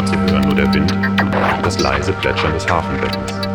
Nordsee hören nur der Wind und das leise Plätschern des Hafenbeckens.